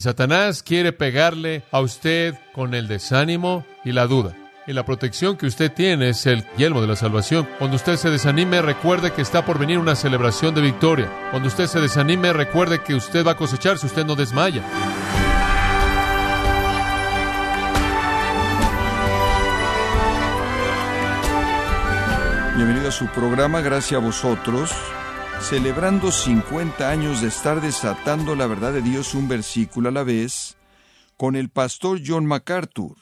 Satanás quiere pegarle a usted con el desánimo y la duda. Y la protección que usted tiene es el yelmo de la salvación. Cuando usted se desanime, recuerde que está por venir una celebración de victoria. Cuando usted se desanime, recuerde que usted va a cosechar si usted no desmaya. Bienvenido a su programa, gracias a vosotros celebrando 50 años de estar desatando la verdad de Dios un versículo a la vez, con el pastor John MacArthur.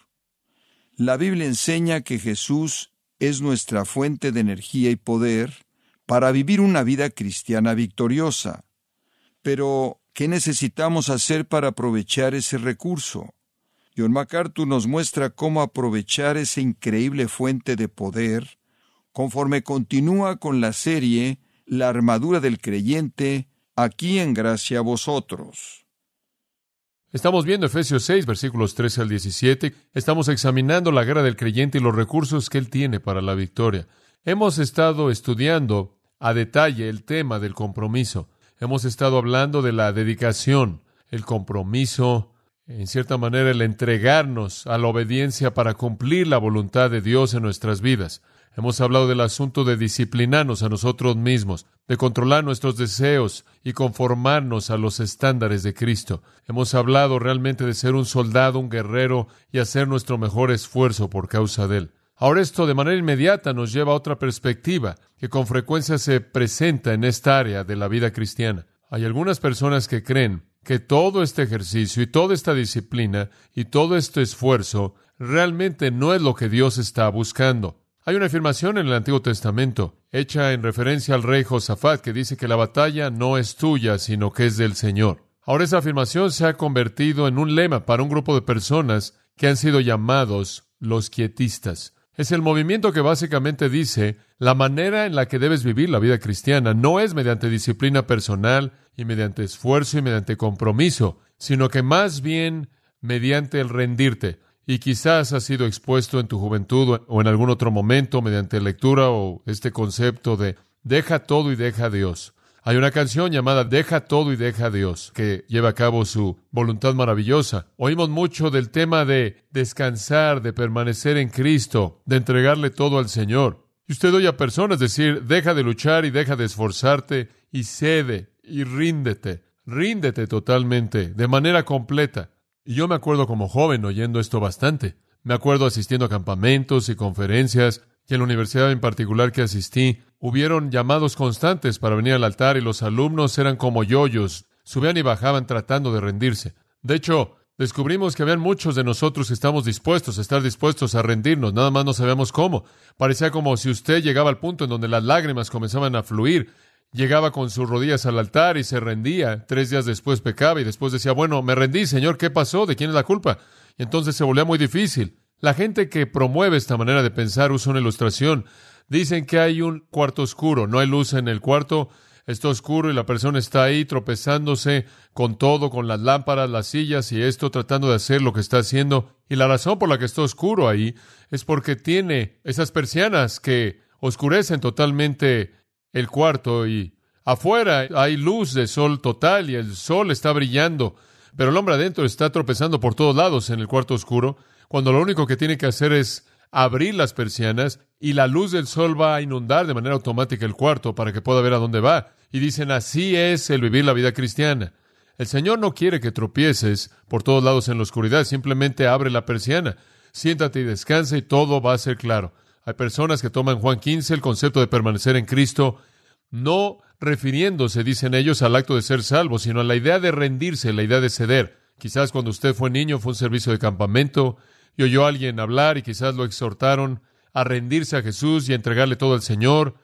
La Biblia enseña que Jesús es nuestra fuente de energía y poder para vivir una vida cristiana victoriosa. Pero, ¿qué necesitamos hacer para aprovechar ese recurso? John MacArthur nos muestra cómo aprovechar esa increíble fuente de poder conforme continúa con la serie la armadura del creyente, aquí en gracia a vosotros. Estamos viendo Efesios 6, versículos 13 al 17. Estamos examinando la guerra del creyente y los recursos que él tiene para la victoria. Hemos estado estudiando a detalle el tema del compromiso. Hemos estado hablando de la dedicación, el compromiso, en cierta manera el entregarnos a la obediencia para cumplir la voluntad de Dios en nuestras vidas. Hemos hablado del asunto de disciplinarnos a nosotros mismos, de controlar nuestros deseos y conformarnos a los estándares de Cristo. Hemos hablado realmente de ser un soldado, un guerrero y hacer nuestro mejor esfuerzo por causa de Él. Ahora esto de manera inmediata nos lleva a otra perspectiva que con frecuencia se presenta en esta área de la vida cristiana. Hay algunas personas que creen que todo este ejercicio y toda esta disciplina y todo este esfuerzo realmente no es lo que Dios está buscando. Hay una afirmación en el Antiguo Testamento, hecha en referencia al rey Josafat, que dice que la batalla no es tuya, sino que es del Señor. Ahora esa afirmación se ha convertido en un lema para un grupo de personas que han sido llamados los quietistas. Es el movimiento que básicamente dice la manera en la que debes vivir la vida cristiana no es mediante disciplina personal y mediante esfuerzo y mediante compromiso, sino que más bien mediante el rendirte y quizás has sido expuesto en tu juventud o en algún otro momento mediante lectura o este concepto de deja todo y deja a Dios. Hay una canción llamada Deja todo y deja a Dios, que lleva a cabo su voluntad maravillosa. Oímos mucho del tema de descansar, de permanecer en Cristo, de entregarle todo al Señor. Y usted oye a personas decir, deja de luchar y deja de esforzarte y cede y ríndete, ríndete totalmente, de manera completa. Y yo me acuerdo como joven oyendo esto bastante. Me acuerdo asistiendo a campamentos y conferencias, y en la universidad en particular que asistí, hubieron llamados constantes para venir al altar y los alumnos eran como yoyos, subían y bajaban tratando de rendirse. De hecho, descubrimos que habían muchos de nosotros que estamos dispuestos a estar dispuestos a rendirnos, nada más no sabíamos cómo. Parecía como si usted llegaba al punto en donde las lágrimas comenzaban a fluir llegaba con sus rodillas al altar y se rendía. Tres días después pecaba y después decía, bueno, me rendí, Señor, ¿qué pasó? ¿De quién es la culpa? Y entonces se volvía muy difícil. La gente que promueve esta manera de pensar usa una ilustración. Dicen que hay un cuarto oscuro, no hay luz en el cuarto, está oscuro y la persona está ahí tropezándose con todo, con las lámparas, las sillas y esto, tratando de hacer lo que está haciendo. Y la razón por la que está oscuro ahí es porque tiene esas persianas que oscurecen totalmente el cuarto y afuera hay luz de sol total y el sol está brillando, pero el hombre adentro está tropezando por todos lados en el cuarto oscuro, cuando lo único que tiene que hacer es abrir las persianas y la luz del sol va a inundar de manera automática el cuarto para que pueda ver a dónde va. Y dicen, así es el vivir la vida cristiana. El Señor no quiere que tropieces por todos lados en la oscuridad, simplemente abre la persiana, siéntate y descansa y todo va a ser claro. Hay personas que toman Juan 15, el concepto de permanecer en Cristo, no refiriéndose, dicen ellos, al acto de ser salvo, sino a la idea de rendirse, la idea de ceder. Quizás cuando usted fue niño fue un servicio de campamento y oyó a alguien hablar y quizás lo exhortaron a rendirse a Jesús y a entregarle todo al Señor,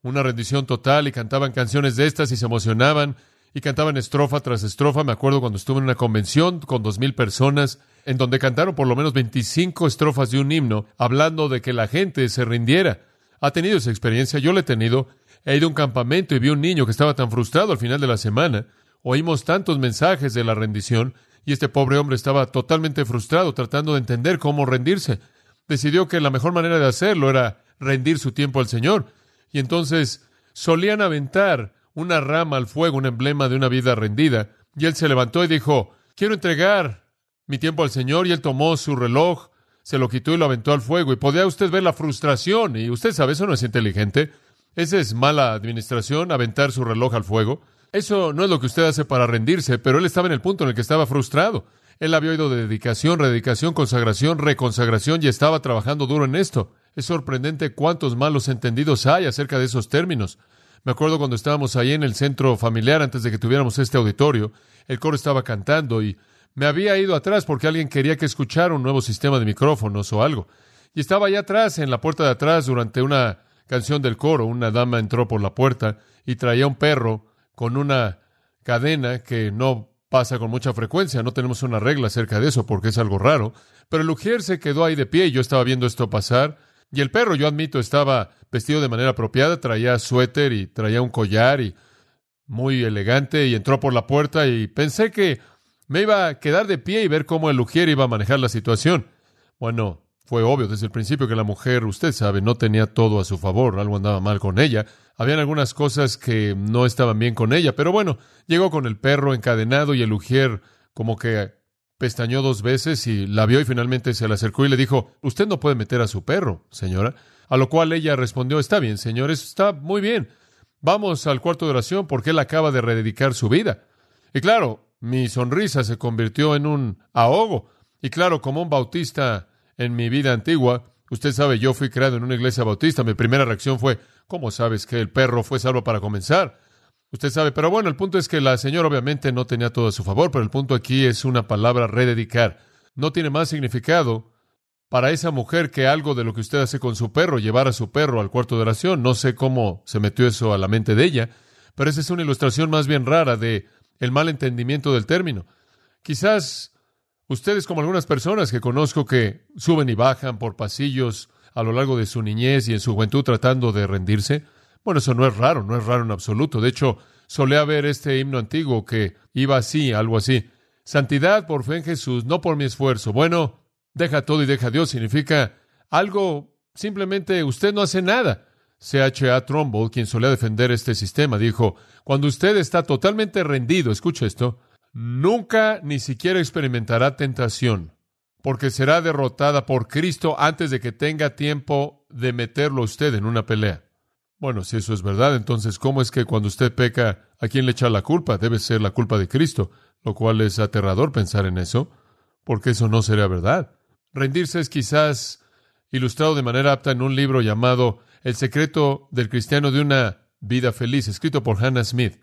una rendición total y cantaban canciones de estas y se emocionaban y cantaban estrofa tras estrofa. Me acuerdo cuando estuve en una convención con dos mil personas en donde cantaron por lo menos 25 estrofas de un himno, hablando de que la gente se rindiera. ¿Ha tenido esa experiencia? Yo la he tenido. He ido a un campamento y vi un niño que estaba tan frustrado al final de la semana. Oímos tantos mensajes de la rendición y este pobre hombre estaba totalmente frustrado tratando de entender cómo rendirse. Decidió que la mejor manera de hacerlo era rendir su tiempo al Señor. Y entonces solían aventar una rama al fuego, un emblema de una vida rendida. Y él se levantó y dijo, quiero entregar mi tiempo al Señor y él tomó su reloj, se lo quitó y lo aventó al fuego. Y podía usted ver la frustración. Y usted sabe, eso no es inteligente. Esa es mala administración, aventar su reloj al fuego. Eso no es lo que usted hace para rendirse, pero él estaba en el punto en el que estaba frustrado. Él había oído de dedicación, rededicación, consagración, reconsagración y estaba trabajando duro en esto. Es sorprendente cuántos malos entendidos hay acerca de esos términos. Me acuerdo cuando estábamos ahí en el centro familiar antes de que tuviéramos este auditorio, el coro estaba cantando y me había ido atrás porque alguien quería que escuchara un nuevo sistema de micrófonos o algo. Y estaba allá atrás, en la puerta de atrás, durante una canción del coro. Una dama entró por la puerta y traía un perro con una cadena que no pasa con mucha frecuencia. No tenemos una regla acerca de eso porque es algo raro. Pero el Ujier se quedó ahí de pie y yo estaba viendo esto pasar. Y el perro, yo admito, estaba vestido de manera apropiada, traía suéter y traía un collar y muy elegante y entró por la puerta y pensé que me iba a quedar de pie y ver cómo el Ujier iba a manejar la situación. Bueno, fue obvio desde el principio que la mujer, usted sabe, no tenía todo a su favor, algo andaba mal con ella. Habían algunas cosas que no estaban bien con ella, pero bueno, llegó con el perro encadenado y el Ujier como que pestañó dos veces y la vio y finalmente se le acercó y le dijo, usted no puede meter a su perro, señora. A lo cual ella respondió, está bien, señores, está muy bien. Vamos al cuarto de oración porque él acaba de rededicar su vida. Y claro, mi sonrisa se convirtió en un ahogo. Y claro, como un bautista en mi vida antigua, usted sabe, yo fui creado en una iglesia bautista. Mi primera reacción fue, ¿cómo sabes que el perro fue salvo para comenzar? Usted sabe, pero bueno, el punto es que la señora obviamente no tenía todo a su favor, pero el punto aquí es una palabra rededicar. No tiene más significado para esa mujer que algo de lo que usted hace con su perro, llevar a su perro al cuarto de oración. No sé cómo se metió eso a la mente de ella, pero esa es una ilustración más bien rara de el mal entendimiento del término. Quizás ustedes, como algunas personas que conozco que suben y bajan por pasillos a lo largo de su niñez y en su juventud tratando de rendirse, bueno, eso no es raro, no es raro en absoluto. De hecho, solía ver este himno antiguo que iba así, algo así. Santidad por fe en Jesús, no por mi esfuerzo. Bueno, deja todo y deja a Dios significa algo, simplemente usted no hace nada. C.H.A. Trumbull, quien solía defender este sistema, dijo, cuando usted está totalmente rendido, escuche esto, nunca ni siquiera experimentará tentación, porque será derrotada por Cristo antes de que tenga tiempo de meterlo usted en una pelea. Bueno, si eso es verdad, entonces, ¿cómo es que cuando usted peca, ¿a quién le echa la culpa? Debe ser la culpa de Cristo, lo cual es aterrador pensar en eso, porque eso no sería verdad. Rendirse es quizás ilustrado de manera apta en un libro llamado El secreto del cristiano de una vida feliz, escrito por Hannah Smith.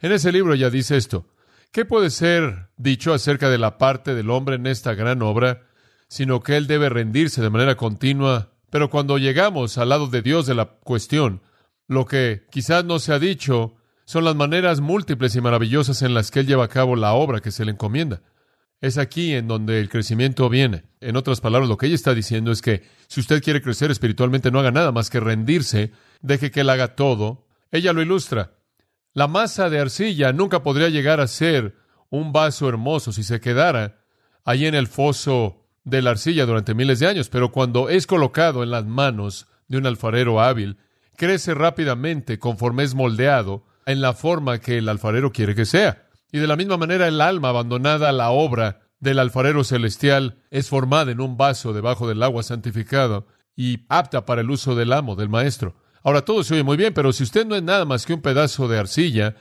En ese libro ya dice esto. ¿Qué puede ser dicho acerca de la parte del hombre en esta gran obra, sino que él debe rendirse de manera continua? Pero cuando llegamos al lado de Dios de la cuestión, lo que quizás no se ha dicho son las maneras múltiples y maravillosas en las que Él lleva a cabo la obra que se le encomienda. Es aquí en donde el crecimiento viene. En otras palabras, lo que ella está diciendo es que si usted quiere crecer espiritualmente, no haga nada más que rendirse, deje que Él haga todo. Ella lo ilustra. La masa de arcilla nunca podría llegar a ser un vaso hermoso si se quedara allí en el foso de la arcilla durante miles de años, pero cuando es colocado en las manos de un alfarero hábil, crece rápidamente conforme es moldeado en la forma que el alfarero quiere que sea. Y de la misma manera el alma abandonada a la obra del alfarero celestial es formada en un vaso debajo del agua santificado y apta para el uso del amo, del maestro. Ahora todo se oye muy bien, pero si usted no es nada más que un pedazo de arcilla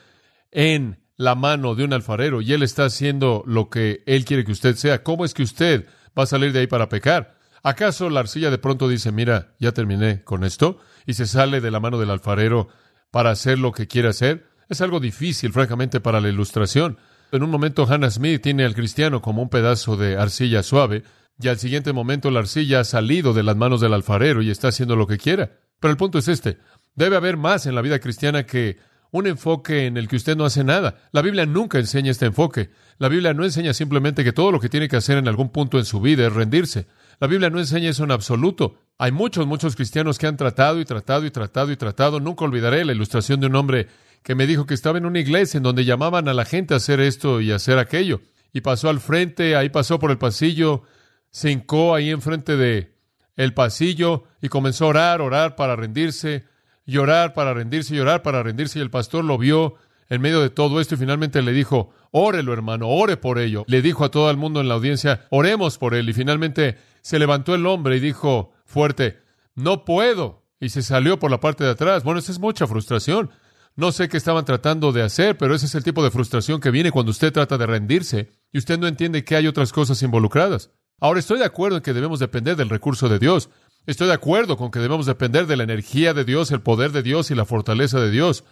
en la mano de un alfarero y él está haciendo lo que él quiere que usted sea, ¿cómo es que usted va a salir de ahí para pecar? ¿Acaso la arcilla de pronto dice, mira, ya terminé con esto? y se sale de la mano del alfarero para hacer lo que quiere hacer? Es algo difícil, francamente, para la ilustración. En un momento Hannah Smith tiene al cristiano como un pedazo de arcilla suave, y al siguiente momento la arcilla ha salido de las manos del alfarero y está haciendo lo que quiera. Pero el punto es este, debe haber más en la vida cristiana que un enfoque en el que usted no hace nada. La Biblia nunca enseña este enfoque. La Biblia no enseña simplemente que todo lo que tiene que hacer en algún punto en su vida es rendirse. La Biblia no enseña eso en absoluto. Hay muchos, muchos cristianos que han tratado y tratado y tratado y tratado. Nunca olvidaré la ilustración de un hombre que me dijo que estaba en una iglesia en donde llamaban a la gente a hacer esto y a hacer aquello. Y pasó al frente, ahí pasó por el pasillo, se hincó ahí enfrente de el pasillo y comenzó a orar, orar para rendirse, llorar para rendirse, llorar para rendirse. Y el pastor lo vio en medio de todo esto y finalmente le dijo, órelo hermano, ore por ello. Le dijo a todo el mundo en la audiencia, oremos por él. Y finalmente se levantó el hombre y dijo fuerte, no puedo. Y se salió por la parte de atrás. Bueno, esa es mucha frustración. No sé qué estaban tratando de hacer, pero ese es el tipo de frustración que viene cuando usted trata de rendirse y usted no entiende que hay otras cosas involucradas. Ahora estoy de acuerdo en que debemos depender del recurso de Dios. Estoy de acuerdo con que debemos depender de la energía de Dios, el poder de Dios y la fortaleza de Dios.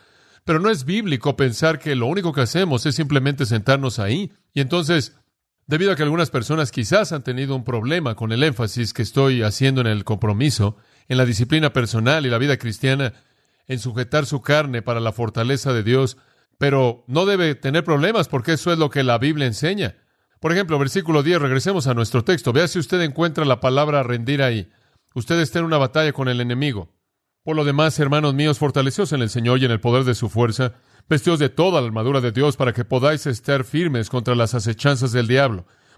Pero no es bíblico pensar que lo único que hacemos es simplemente sentarnos ahí. Y entonces, debido a que algunas personas quizás han tenido un problema con el énfasis que estoy haciendo en el compromiso, en la disciplina personal y la vida cristiana, en sujetar su carne para la fortaleza de Dios, pero no debe tener problemas porque eso es lo que la Biblia enseña. Por ejemplo, versículo 10, regresemos a nuestro texto. Vea si usted encuentra la palabra rendir ahí. Usted está en una batalla con el enemigo. Por lo demás, hermanos míos, fortaleceos en el Señor y en el poder de su fuerza, vestidos de toda la armadura de Dios para que podáis estar firmes contra las acechanzas del diablo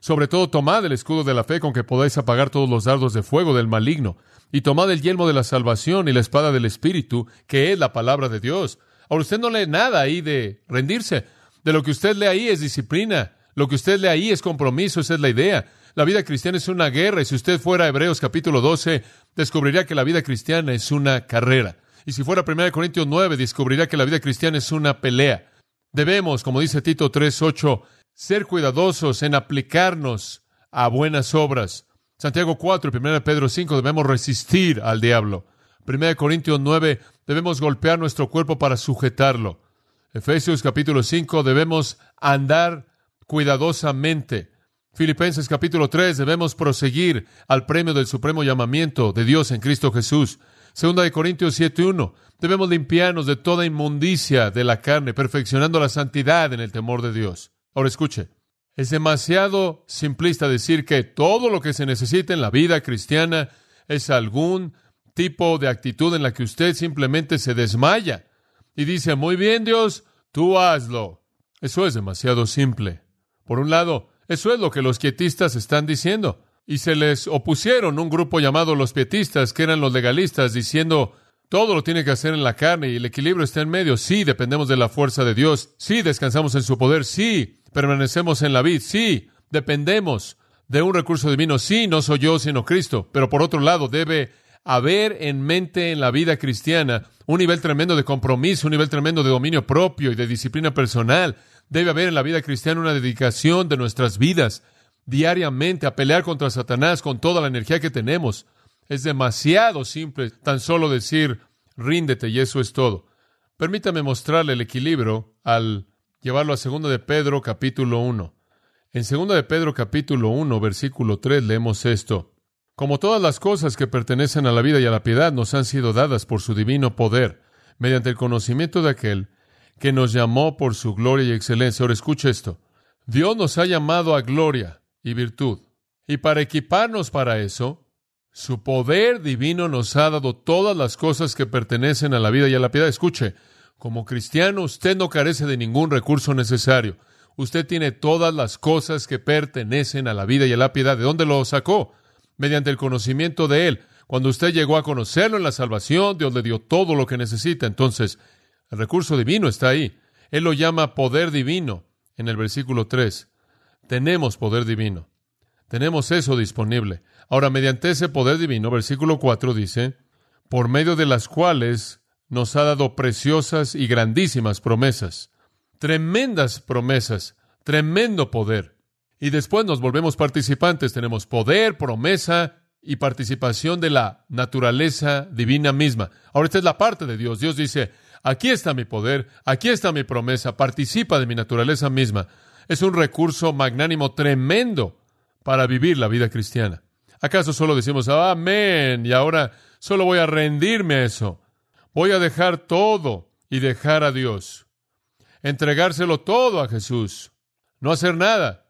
Sobre todo, tomad el escudo de la fe con que podáis apagar todos los dardos de fuego del maligno y tomad el yelmo de la salvación y la espada del Espíritu, que es la palabra de Dios. Ahora usted no lee nada ahí de rendirse. De lo que usted lee ahí es disciplina. Lo que usted lee ahí es compromiso, esa es la idea. La vida cristiana es una guerra y si usted fuera a Hebreos capítulo 12, descubriría que la vida cristiana es una carrera. Y si fuera a 1 Corintios 9, descubriría que la vida cristiana es una pelea. Debemos, como dice Tito 3.8, ser cuidadosos en aplicarnos a buenas obras. Santiago 4 y 1 Pedro 5 debemos resistir al diablo. 1 Corintios 9 debemos golpear nuestro cuerpo para sujetarlo. Efesios capítulo 5 debemos andar cuidadosamente. Filipenses capítulo 3 debemos proseguir al premio del supremo llamamiento de Dios en Cristo Jesús. Segunda de Corintios 7.1 debemos limpiarnos de toda inmundicia de la carne, perfeccionando la santidad en el temor de Dios. Ahora escuche, es demasiado simplista decir que todo lo que se necesita en la vida cristiana es algún tipo de actitud en la que usted simplemente se desmaya y dice, muy bien Dios, tú hazlo. Eso es demasiado simple. Por un lado, eso es lo que los quietistas están diciendo. Y se les opusieron un grupo llamado los pietistas, que eran los legalistas, diciendo, todo lo tiene que hacer en la carne y el equilibrio está en medio. Sí, dependemos de la fuerza de Dios. Sí, descansamos en su poder. Sí, permanecemos en la vid, sí, dependemos de un recurso divino, sí, no soy yo, sino Cristo, pero por otro lado debe haber en mente en la vida cristiana un nivel tremendo de compromiso, un nivel tremendo de dominio propio y de disciplina personal. Debe haber en la vida cristiana una dedicación de nuestras vidas diariamente a pelear contra Satanás con toda la energía que tenemos. Es demasiado simple tan solo decir ríndete y eso es todo. Permítame mostrarle el equilibrio al llevarlo a 2 de Pedro capítulo 1. En 2 de Pedro capítulo 1 versículo 3 leemos esto. Como todas las cosas que pertenecen a la vida y a la piedad nos han sido dadas por su divino poder, mediante el conocimiento de aquel que nos llamó por su gloria y excelencia. Ahora escucha esto. Dios nos ha llamado a gloria y virtud. Y para equiparnos para eso, su poder divino nos ha dado todas las cosas que pertenecen a la vida y a la piedad. Escuche, como cristiano, usted no carece de ningún recurso necesario. Usted tiene todas las cosas que pertenecen a la vida y a la piedad. ¿De dónde lo sacó? Mediante el conocimiento de Él. Cuando usted llegó a conocerlo en la salvación, Dios le dio todo lo que necesita. Entonces, el recurso divino está ahí. Él lo llama poder divino en el versículo 3. Tenemos poder divino. Tenemos eso disponible. Ahora, mediante ese poder divino, versículo 4 dice, por medio de las cuales nos ha dado preciosas y grandísimas promesas, tremendas promesas, tremendo poder. Y después nos volvemos participantes, tenemos poder, promesa y participación de la naturaleza divina misma. Ahora esta es la parte de Dios. Dios dice, aquí está mi poder, aquí está mi promesa, participa de mi naturaleza misma. Es un recurso magnánimo tremendo para vivir la vida cristiana. ¿Acaso solo decimos, amén, y ahora solo voy a rendirme a eso? Voy a dejar todo y dejar a Dios. Entregárselo todo a Jesús. No hacer nada.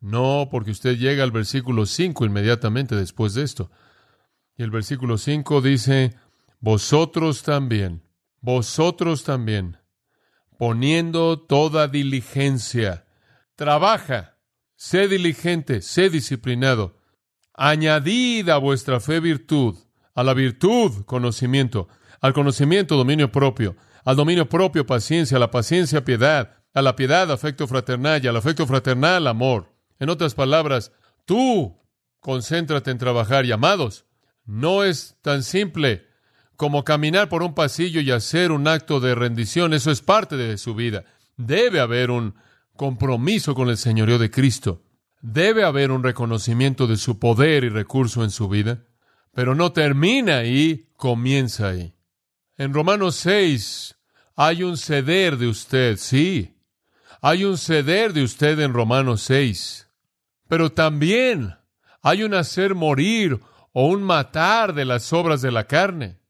No, porque usted llega al versículo 5 inmediatamente después de esto. Y el versículo 5 dice, vosotros también, vosotros también, poniendo toda diligencia, trabaja, sé diligente, sé disciplinado, añadid a vuestra fe virtud, a la virtud conocimiento, al conocimiento dominio propio, al dominio propio paciencia, a la paciencia piedad, a la piedad afecto fraternal y al afecto fraternal amor. En otras palabras, tú concéntrate en trabajar y amados. No es tan simple como caminar por un pasillo y hacer un acto de rendición. Eso es parte de su vida. Debe haber un compromiso con el señorío de Cristo. Debe haber un reconocimiento de su poder y recurso en su vida. Pero no termina ahí, comienza ahí. En Romanos 6 hay un ceder de usted, sí. Hay un ceder de usted en Romanos 6. Pero también hay un hacer morir o un matar de las obras de la carne.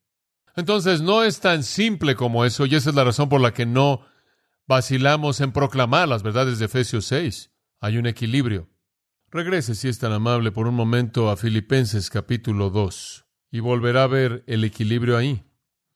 Entonces no es tan simple como eso, y esa es la razón por la que no vacilamos en proclamar las verdades de Efesios 6. Hay un equilibrio. Regrese, si es tan amable, por un momento a Filipenses capítulo 2 y volverá a ver el equilibrio ahí.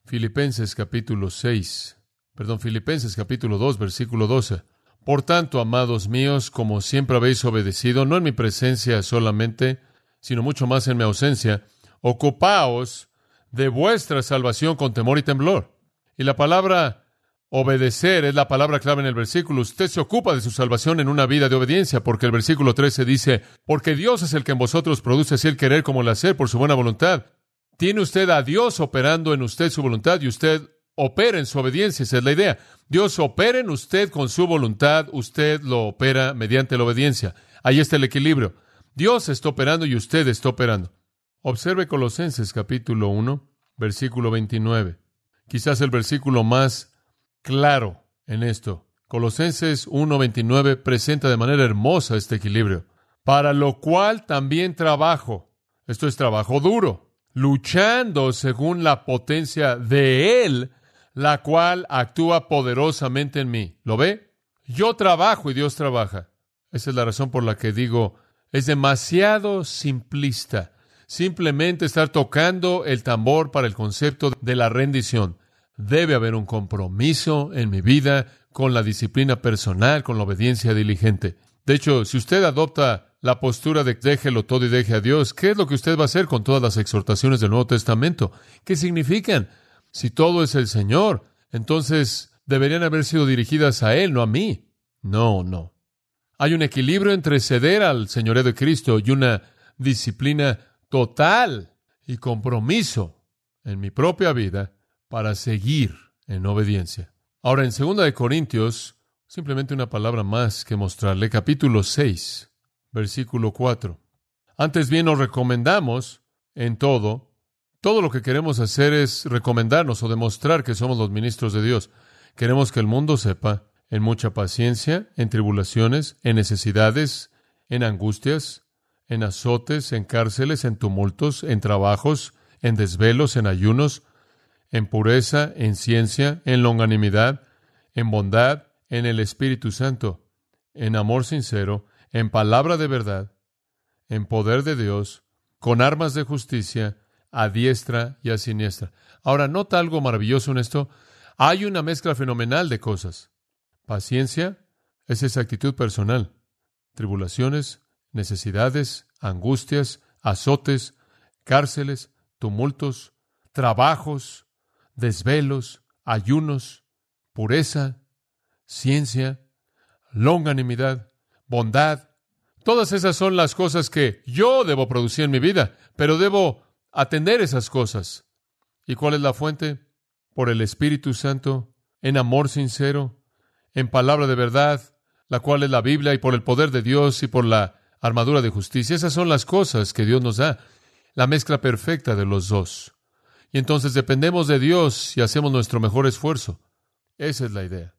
Filipenses capítulo 6, perdón, Filipenses capítulo 2, versículo 12. Por tanto, amados míos, como siempre habéis obedecido, no en mi presencia solamente, sino mucho más en mi ausencia, ocupaos de vuestra salvación con temor y temblor. Y la palabra Obedecer es la palabra clave en el versículo. Usted se ocupa de su salvación en una vida de obediencia, porque el versículo 13 dice, porque Dios es el que en vosotros produce así el querer como el hacer por su buena voluntad. Tiene usted a Dios operando en usted su voluntad y usted opera en su obediencia. Esa es la idea. Dios opera en usted con su voluntad, usted lo opera mediante la obediencia. Ahí está el equilibrio. Dios está operando y usted está operando. Observe Colosenses capítulo 1, versículo 29. Quizás el versículo más claro en esto. Colosenses 1.29 presenta de manera hermosa este equilibrio. Para lo cual también trabajo. Esto es trabajo duro. Luchando según la potencia de Él, la cual actúa poderosamente en mí. ¿Lo ve? Yo trabajo y Dios trabaja. Esa es la razón por la que digo, es demasiado simplista. Simplemente estar tocando el tambor para el concepto de la rendición. Debe haber un compromiso en mi vida con la disciplina personal, con la obediencia diligente. De hecho, si usted adopta la postura de déjelo todo y deje a Dios, ¿qué es lo que usted va a hacer con todas las exhortaciones del Nuevo Testamento? ¿Qué significan? Si todo es el Señor, entonces deberían haber sido dirigidas a Él, no a mí. No, no. Hay un equilibrio entre ceder al Señorío de Cristo y una disciplina total y compromiso en mi propia vida para seguir en obediencia. Ahora, en 2 de Corintios, simplemente una palabra más que mostrarle, capítulo 6, versículo 4. Antes bien nos recomendamos en todo, todo lo que queremos hacer es recomendarnos o demostrar que somos los ministros de Dios. Queremos que el mundo sepa en mucha paciencia, en tribulaciones, en necesidades, en angustias, en azotes, en cárceles, en tumultos, en trabajos, en desvelos, en ayunos, en pureza, en ciencia, en longanimidad, en bondad, en el Espíritu Santo, en amor sincero, en palabra de verdad, en poder de Dios, con armas de justicia, a diestra y a siniestra. Ahora, nota algo maravilloso en esto. Hay una mezcla fenomenal de cosas. Paciencia es esa actitud personal. Tribulaciones, necesidades, angustias, azotes, cárceles, tumultos, trabajos, desvelos, ayunos, pureza, ciencia, longanimidad, bondad. Todas esas son las cosas que yo debo producir en mi vida, pero debo atender esas cosas. ¿Y cuál es la fuente? Por el Espíritu Santo, en amor sincero, en palabra de verdad, la cual es la Biblia, y por el poder de Dios y por la armadura de justicia. Esas son las cosas que Dios nos da, la mezcla perfecta de los dos. Y entonces dependemos de Dios y hacemos nuestro mejor esfuerzo. Esa es la idea.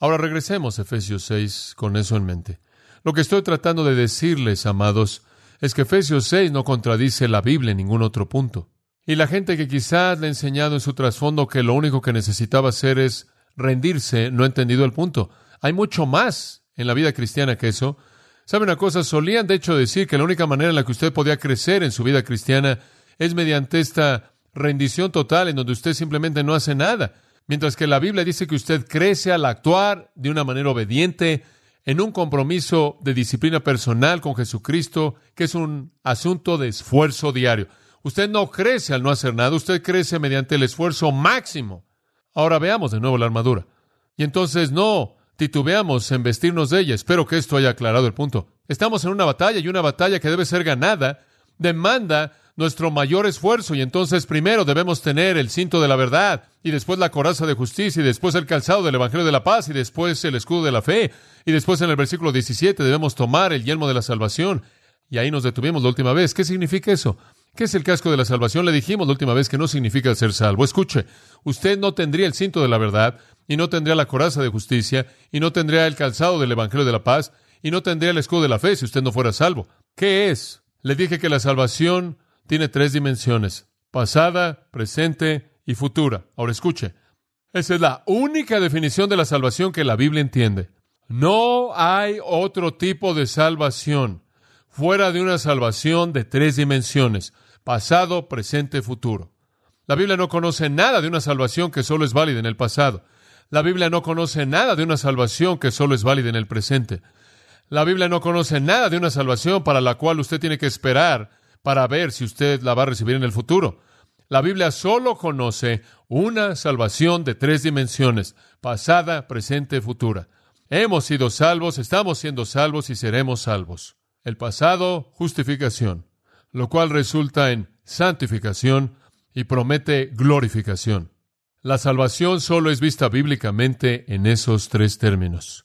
Ahora regresemos a Efesios 6 con eso en mente. Lo que estoy tratando de decirles, amados, es que Efesios 6 no contradice la Biblia en ningún otro punto. Y la gente que quizás le ha enseñado en su trasfondo que lo único que necesitaba hacer es rendirse, no ha entendido el punto. Hay mucho más en la vida cristiana que eso. ¿Sabe una cosa? Solían de hecho decir que la única manera en la que usted podía crecer en su vida cristiana es mediante esta rendición total en donde usted simplemente no hace nada. Mientras que la Biblia dice que usted crece al actuar de una manera obediente, en un compromiso de disciplina personal con Jesucristo, que es un asunto de esfuerzo diario. Usted no crece al no hacer nada, usted crece mediante el esfuerzo máximo. Ahora veamos de nuevo la armadura. Y entonces no titubeamos en vestirnos de ella. Espero que esto haya aclarado el punto. Estamos en una batalla y una batalla que debe ser ganada demanda nuestro mayor esfuerzo y entonces primero debemos tener el cinto de la verdad y después la coraza de justicia y después el calzado del Evangelio de la paz y después el escudo de la fe y después en el versículo 17 debemos tomar el yelmo de la salvación y ahí nos detuvimos la última vez. ¿Qué significa eso? ¿Qué es el casco de la salvación? Le dijimos la última vez que no significa ser salvo. Escuche, usted no tendría el cinto de la verdad y no tendría la coraza de justicia y no tendría el calzado del Evangelio de la paz y no tendría el escudo de la fe si usted no fuera salvo. ¿Qué es? Le dije que la salvación tiene tres dimensiones, pasada, presente y futura. Ahora escuche, esa es la única definición de la salvación que la Biblia entiende. No hay otro tipo de salvación fuera de una salvación de tres dimensiones, pasado, presente, futuro. La Biblia no conoce nada de una salvación que solo es válida en el pasado. La Biblia no conoce nada de una salvación que solo es válida en el presente. La Biblia no conoce nada de una salvación para la cual usted tiene que esperar para ver si usted la va a recibir en el futuro. La Biblia solo conoce una salvación de tres dimensiones, pasada, presente, futura. Hemos sido salvos, estamos siendo salvos y seremos salvos. El pasado, justificación, lo cual resulta en santificación y promete glorificación. La salvación solo es vista bíblicamente en esos tres términos,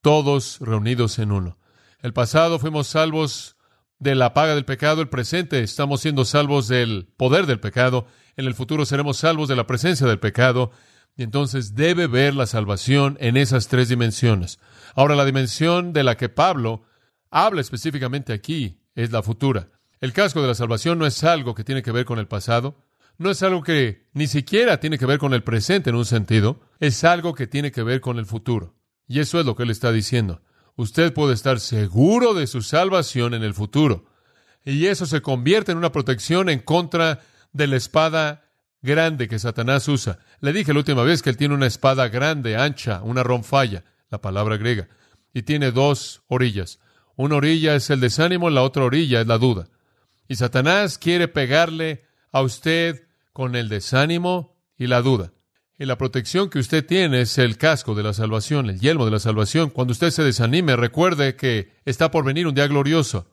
todos reunidos en uno. El pasado fuimos salvos de la paga del pecado, el presente estamos siendo salvos del poder del pecado, en el futuro seremos salvos de la presencia del pecado, y entonces debe ver la salvación en esas tres dimensiones. Ahora, la dimensión de la que Pablo habla específicamente aquí es la futura. El casco de la salvación no es algo que tiene que ver con el pasado, no es algo que ni siquiera tiene que ver con el presente en un sentido, es algo que tiene que ver con el futuro. Y eso es lo que él está diciendo usted puede estar seguro de su salvación en el futuro. Y eso se convierte en una protección en contra de la espada grande que Satanás usa. Le dije la última vez que él tiene una espada grande, ancha, una ronfalla, la palabra griega, y tiene dos orillas. Una orilla es el desánimo, la otra orilla es la duda. Y Satanás quiere pegarle a usted con el desánimo y la duda. Y la protección que usted tiene es el casco de la salvación, el yelmo de la salvación. Cuando usted se desanime, recuerde que está por venir un día glorioso.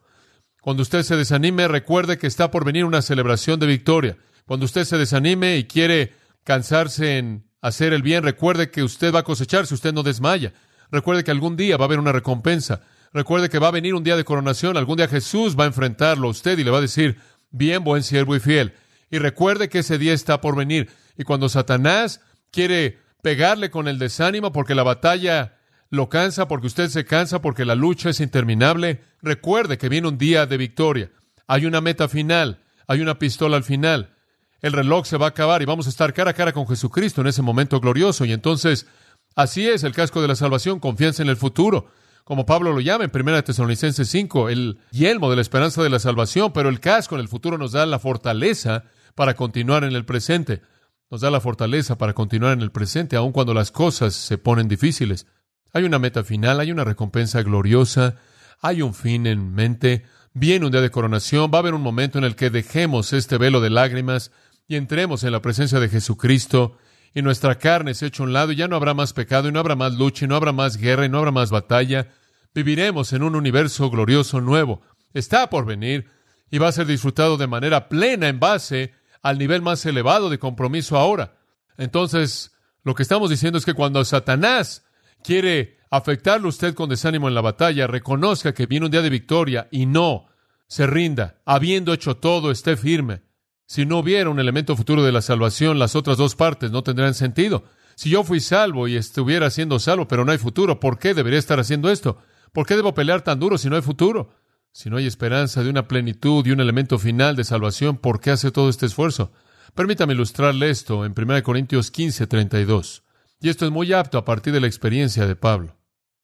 Cuando usted se desanime, recuerde que está por venir una celebración de victoria. Cuando usted se desanime y quiere cansarse en hacer el bien, recuerde que usted va a cosechar si usted no desmaya. Recuerde que algún día va a haber una recompensa. Recuerde que va a venir un día de coronación. Algún día Jesús va a enfrentarlo a usted y le va a decir, bien, buen siervo y fiel. Y recuerde que ese día está por venir. Y cuando Satanás quiere pegarle con el desánimo porque la batalla lo cansa, porque usted se cansa, porque la lucha es interminable, recuerde que viene un día de victoria. Hay una meta final, hay una pistola al final. El reloj se va a acabar y vamos a estar cara a cara con Jesucristo en ese momento glorioso. Y entonces, así es el casco de la salvación, confianza en el futuro. Como Pablo lo llama en 1 Tesalonicenses 5, el yelmo de la esperanza de la salvación, pero el casco en el futuro nos da la fortaleza para continuar en el presente nos da la fortaleza para continuar en el presente, aun cuando las cosas se ponen difíciles. Hay una meta final, hay una recompensa gloriosa, hay un fin en mente, viene un día de coronación, va a haber un momento en el que dejemos este velo de lágrimas y entremos en la presencia de Jesucristo y nuestra carne se echa a un lado y ya no habrá más pecado y no habrá más lucha y no habrá más guerra y no habrá más batalla. Viviremos en un universo glorioso nuevo. Está por venir y va a ser disfrutado de manera plena en base al nivel más elevado de compromiso ahora. Entonces, lo que estamos diciendo es que cuando Satanás quiere afectarle a usted con desánimo en la batalla, reconozca que viene un día de victoria y no se rinda. Habiendo hecho todo, esté firme. Si no hubiera un elemento futuro de la salvación, las otras dos partes no tendrán sentido. Si yo fui salvo y estuviera siendo salvo, pero no hay futuro, ¿por qué debería estar haciendo esto? ¿Por qué debo pelear tan duro si no hay futuro? Si no hay esperanza de una plenitud y un elemento final de salvación, ¿por qué hace todo este esfuerzo? Permítame ilustrarle esto en 1 Corintios 15, 32. Y esto es muy apto a partir de la experiencia de Pablo.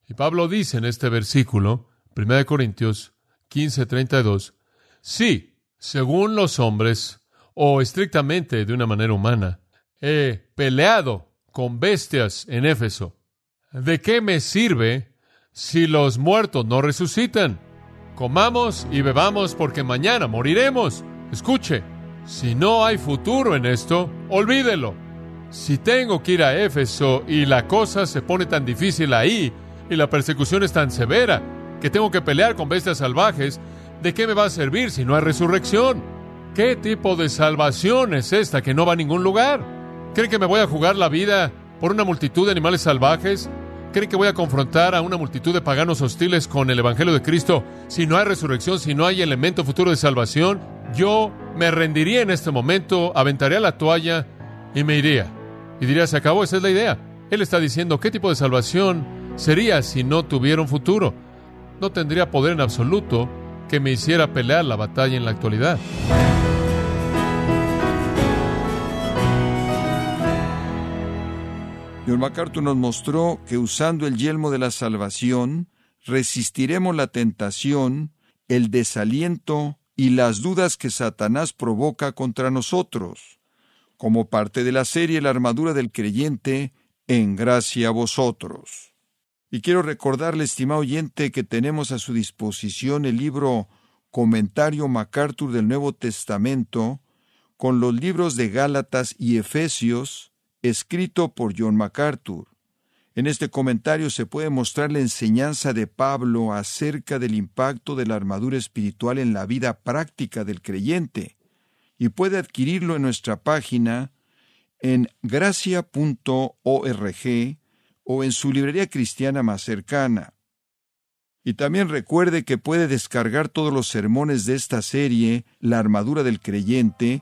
Y Pablo dice en este versículo, 1 Corintios 15:32, sí, según los hombres, o estrictamente de una manera humana, he peleado con bestias en Éfeso. ¿De qué me sirve si los muertos no resucitan? Comamos y bebamos porque mañana moriremos. Escuche, si no hay futuro en esto, olvídelo. Si tengo que ir a Éfeso y la cosa se pone tan difícil ahí y la persecución es tan severa que tengo que pelear con bestias salvajes, ¿de qué me va a servir si no hay resurrección? ¿Qué tipo de salvación es esta que no va a ningún lugar? ¿Cree que me voy a jugar la vida por una multitud de animales salvajes? ¿Cree que voy a confrontar a una multitud de paganos hostiles con el Evangelio de Cristo si no hay resurrección, si no hay elemento futuro de salvación? Yo me rendiría en este momento, aventaría la toalla y me iría. Y diría, se acabó, esa es la idea. Él está diciendo, ¿qué tipo de salvación sería si no tuviera un futuro? No tendría poder en absoluto que me hiciera pelear la batalla en la actualidad. John MacArthur nos mostró que usando el yelmo de la salvación, resistiremos la tentación, el desaliento y las dudas que Satanás provoca contra nosotros, como parte de la serie La armadura del creyente, en gracia a vosotros. Y quiero recordarle, estimado oyente, que tenemos a su disposición el libro Comentario MacArthur del Nuevo Testamento, con los libros de Gálatas y Efesios, escrito por John MacArthur. En este comentario se puede mostrar la enseñanza de Pablo acerca del impacto de la armadura espiritual en la vida práctica del creyente, y puede adquirirlo en nuestra página en gracia.org o en su librería cristiana más cercana. Y también recuerde que puede descargar todos los sermones de esta serie, La armadura del creyente,